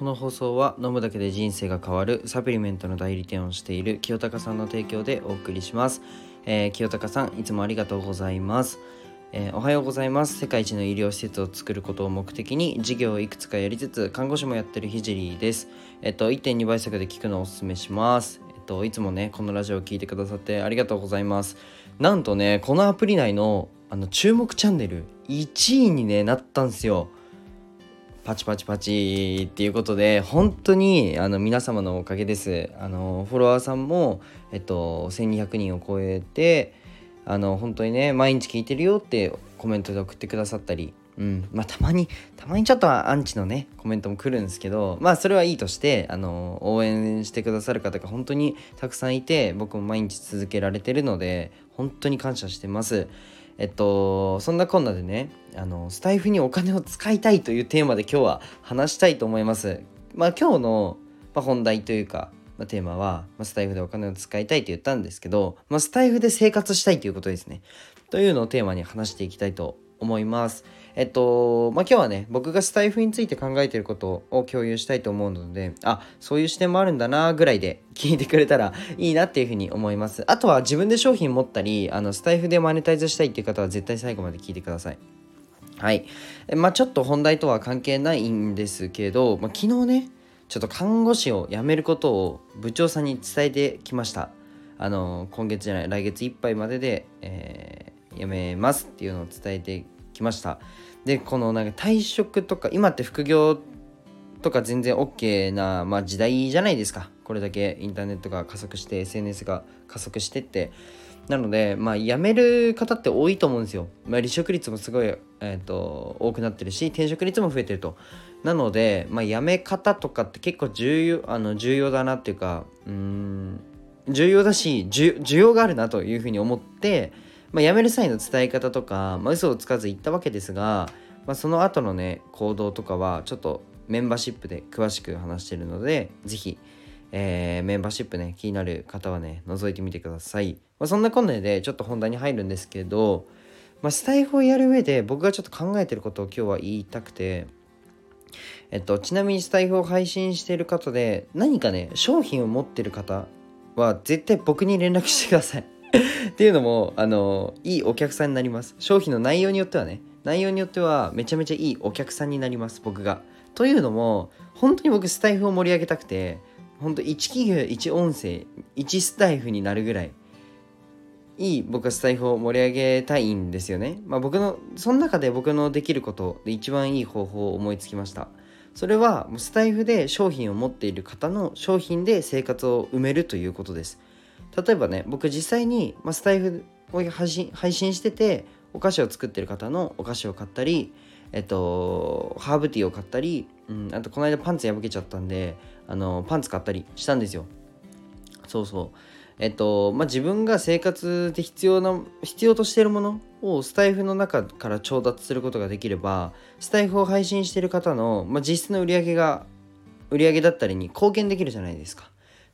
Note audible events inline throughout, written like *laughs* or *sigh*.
この放送は飲むだけで人生が変わるサプリメントの代理店をしている清高さんの提供でお送りします、えー、清高さんいつもありがとうございます。えー、おはようございます。世界一の医療施設を作ることを目的に事業をいくつかやりつつ看護師もやってるひじりです。えっと1.2倍速で聞くのをおすすめします。えっといつもねこのラジオを聴いてくださってありがとうございます。なんとねこのアプリ内のあの注目チャンネル1位に、ね、なったんですよ。パチパチパチっていうことで本当にあの皆様のおかげです。あのフォロワーさんも、えっと、1200人を超えてあの本当にね毎日聞いてるよってコメントで送ってくださったりうん。まあたまにたまにちょっとアンチのねコメントも来るんですけどまあそれはいいとしてあの応援してくださる方が本当にたくさんいて僕も毎日続けられてるので本当に感謝してます。えっとそんなこんなでねあのスタイフにお金を使いたいというテーマで今日は話したいと思いますまあ今日の、まあ、本題というかまあ、テーマは、まあ、スタイフでお金を使いたいと言ったんですけど、まあ、スタイフで生活したいということですね。というのをテーマに話していきたいと思います。えっと、まあ、今日はね、僕がスタイフについて考えてることを共有したいと思うので、あ、そういう視点もあるんだなぐらいで *laughs* 聞いてくれたら *laughs* いいなっていうふうに思います。あとは自分で商品持ったり、あの、スタイフでマネタイズしたいっていう方は絶対最後まで聞いてください。はい。まあ、ちょっと本題とは関係ないんですけど、まあ、昨日ね、ちょっと看護師を辞めることを部長さんに伝えてきましたあの今月じゃない来月いっぱいまでで、えー、辞めますっていうのを伝えてきましたでこのなんか退職とか今って副業とか全然 OK な、まあ、時代じゃないですかこれだけインターネットが加速して SNS が加速してってなので、まあ、辞める方って多いと思うんですよ。まあ、離職率もすごい、えーと、多くなってるし、転職率も増えてると。なので、まあ、辞め方とかって結構重要あの重要だなっていうか、うん、重要だし需要があるなというふうに思って、まあ、辞める際の伝え方とか、まあ、嘘をつかず言ったわけですが、まあ、その後のね、行動とかはちょっとメンバーシップで詳しく話してるので、是非えー、メンバーシップね、気になる方はね、覗いてみてください。まあ、そんなこんなでちょっと本題に入るんですけど、まあ、スタイフをやる上で僕がちょっと考えてることを今日は言いたくて、えっと、ちなみにスタイフを配信している方で何かね、商品を持ってる方は絶対僕に連絡してください。*laughs* っていうのも、あの、いいお客さんになります。商品の内容によってはね、内容によってはめちゃめちゃいいお客さんになります、僕が。というのも、本当に僕スタイフを盛り上げたくて、本当1企業1音声1スタイフになるぐらいいい僕はスタイフを盛り上げたいんですよね。まあ僕のその中で僕のできることで一番いい方法を思いつきました。それはスタイフで商品を持っている方の商品で生活を埋めるということです。例えばね僕実際に、まあ、スタイフを配信配信しててお菓子を作ってる方のお菓子を買ったりえっとハーブティーを買ったり、うん、あとこの間パンツ破けちゃったんであのパンツ買ったりしたんですよ。そうそう。えっとまあ自分が生活で必要な必要としてるものをスタイフの中から調達することができればスタイフを配信してる方の、まあ、実質の売り上げが売り上げだったりに貢献できるじゃないですか。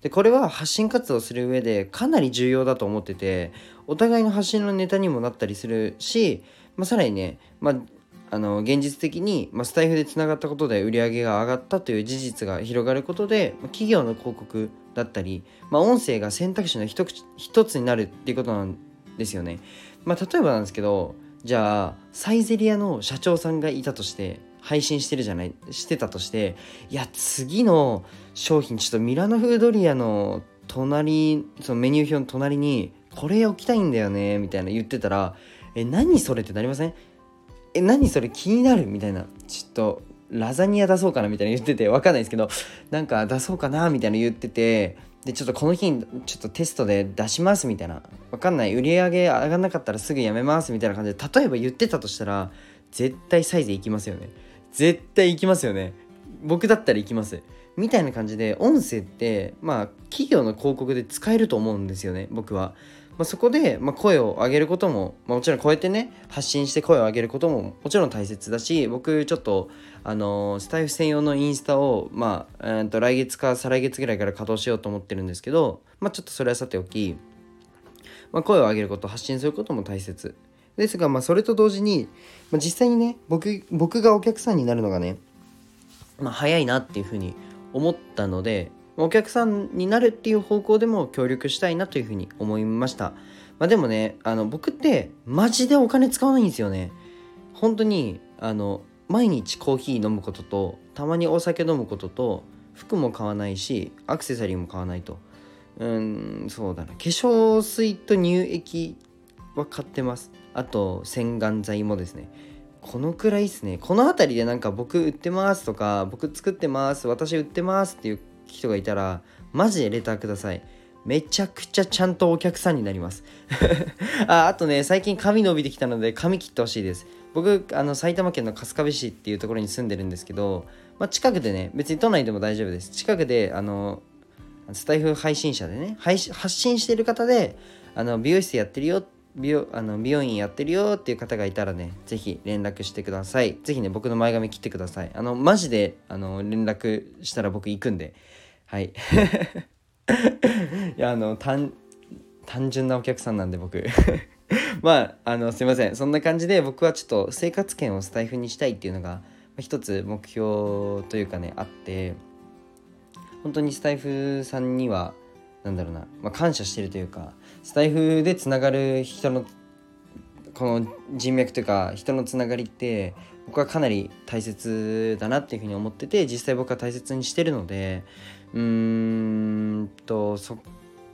でこれは発信活動する上でかなり重要だと思っててお互いの発信のネタにもなったりするし、まあ、さらにね、まあ、あの現実的に、まあ、スタイフでつながったことで売り上げが上がったという事実が広がることで、まあ、企業の広告だったり、まあ、音声が選択肢の一一つになるっていうことなんですよね。まあ、例えばなんですけどじゃあサイゼリアの社長さんがいたとして配信してるじゃないしてたとしていや次の商品ちょっとミラノフードリアの隣そのメニュー表の隣にこれ置きたいんだよねみたいな言ってたらえ何それってなりません？え何それ気になる？みたいなちょっとラザニア出そうかな？みたいな言っててわかんないですけどなんか出そうかな？みたいな言っててでちょっとこの日にちょっとテストで出します？みたいな。わかんない。売り上げ上がんなかったらすぐやめます？みたいな感じで例えば言ってたとしたら絶対サイズいきますよね。絶対行きますよね。僕だったら行きます。みたいな感じで音声ってまあ企業の広告で使えると思うんですよね僕は。まあ、そこで、まあ、声を上げることも、まあ、もちろんこうやってね発信して声を上げることももちろん大切だし僕ちょっとあのー、スタイフ専用のインスタを、まあ、えー、と来月か再来月ぐらいから稼働しようと思ってるんですけど、まあ、ちょっとそれはさておき、まあ、声を上げること発信することも大切。ですが、まあ、それと同時に、まあ、実際にね僕僕がお客さんになるのがねまあ、早いなっていうふうに思ったのでお客さんになるっていう方向でも協力したいなというふうに思いました。まあ、でもねあの僕ってマジでお金使わないんですよね。本当にあの毎日コーヒー飲むこととたまにお酒飲むことと服も買わないしアクセサリーも買わないとうんそうだな化粧水と乳液は買ってますあと洗顔剤もですねこのくらいですね。この辺りでなんか僕売ってますとか僕作ってます私売ってますっていう人がいたらマジでレターください。めちゃくちゃちゃんとお客さんになります。*laughs* ああとね最近髪伸びてきたので髪切ってほしいです。僕あの埼玉県の春日部市っていうところに住んでるんですけど、まあ、近くでね別に都内でも大丈夫です。近くであのスタイフ配信者でね配信発信してる方であの美容室やってるよって美容あの美容院やってるよっていう方がいたらね是非連絡してください。是非ね僕の前髪切ってください。あのマジであの連絡したら僕行くんで。はい。*laughs* いやあの単純なお客さんなんで僕。*laughs* まああのすいません。そんな感じで僕はちょっと生活圏をスタイフにしたいっていうのが一つ目標というかねあって。本当にスタイフさんには何だろうな、まあ、感謝してるというかスタイフでつながる人のこの人脈というか人のつながりって僕はかなり大切だなっていうふうに思ってて実際僕は大切にしてるのでうーんとそ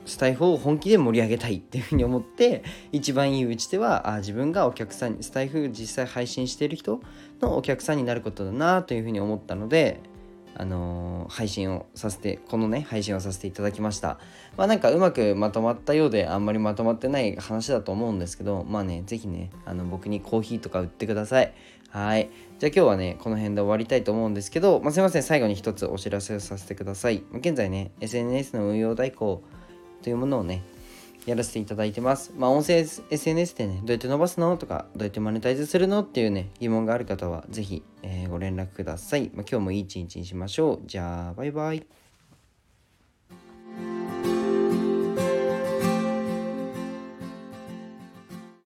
スタイフを本気で盛り上げたいっていうふうに思って一番いい打ち手はあ自分がお客さんにスタイフ実際配信してる人のお客さんになることだなというふうに思ったのであのー、配信をさせてこのね配信をさせていただきました。まあなんかうまくまとまったようであんまりまとまってない話だと思うんですけどまあね是非ねあの僕にコーヒーとか売ってください。はい。じゃあ今日はねこの辺で終わりたいと思うんですけど、まあ、すいません。最後に一つお知らせをさせてください。現在ね SNS の運用代行というものをね、やらせていただいてます。まあ、音声 SNS でね、どうやって伸ばすの？とか、どうやってマネタイズするの？っていうね、疑問がある方は、ぜひ、えー、ご連絡ください。まあ、今日もいい一日にしましょう。じゃあ、バイバイ。